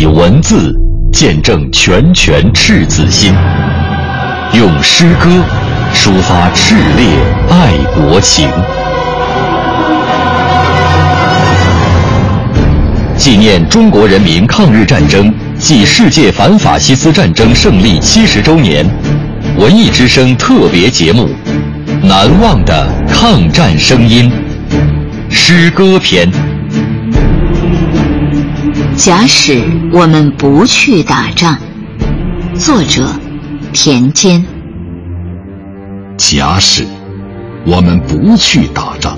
以文字见证拳拳赤子心，用诗歌抒发炽烈爱国情。纪念中国人民抗日战争暨世界反法西斯战争胜利七十周年，文艺之声特别节目《难忘的抗战声音》诗歌篇。假使我们不去打仗，作者田间。假使我们不去打仗，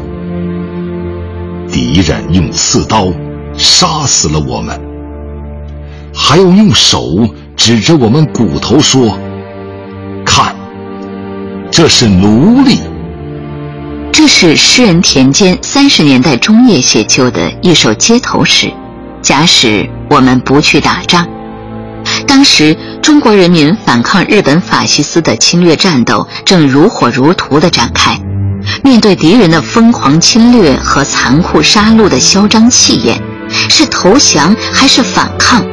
敌人用刺刀杀死了我们，还要用手指着我们骨头说：“看，这是奴隶。”这是诗人田间三十年代中叶写就的一首街头诗。假使我们不去打仗，当时中国人民反抗日本法西斯的侵略战斗正如火如荼地展开。面对敌人的疯狂侵略和残酷杀戮的嚣张气焰，是投降还是反抗？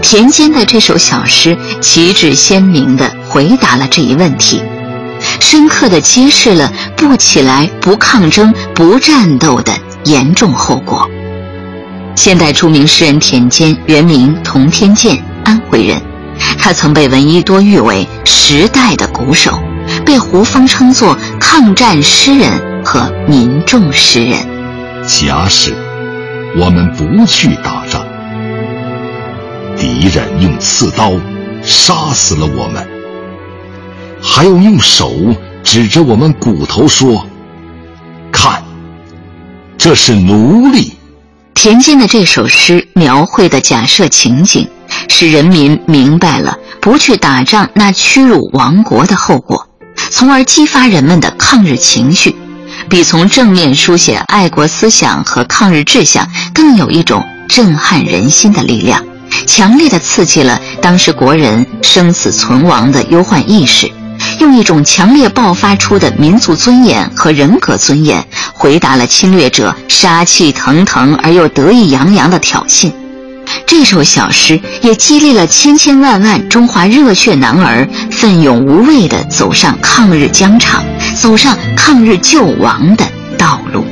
田间的这首小诗旗帜鲜明地回答了这一问题，深刻地揭示了不起来、不抗争、不战斗的严重后果。现代著名诗人田间，原名童天健，安徽人。他曾被闻一多誉为时代的鼓手，被胡风称作抗战诗人和民众诗人。假使我们不去打仗，敌人用刺刀杀死了我们，还要用手指着我们骨头说：“看，这是奴隶。”田间的这首诗描绘的假设情景，使人民明白了不去打仗那屈辱亡国的后果，从而激发人们的抗日情绪，比从正面书写爱国思想和抗日志向更有一种震撼人心的力量，强烈的刺激了当时国人生死存亡的忧患意识。用一种强烈爆发出的民族尊严和人格尊严，回答了侵略者杀气腾腾而又得意洋洋的挑衅。这首小诗也激励了千千万万中华热血男儿奋勇无畏地走上抗日疆场，走上抗日救亡的道路。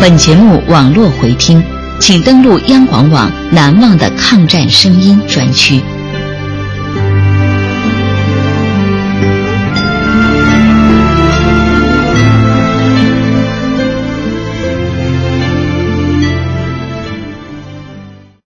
本节目网络回听。请登录央广网“难忘的抗战声音”专区。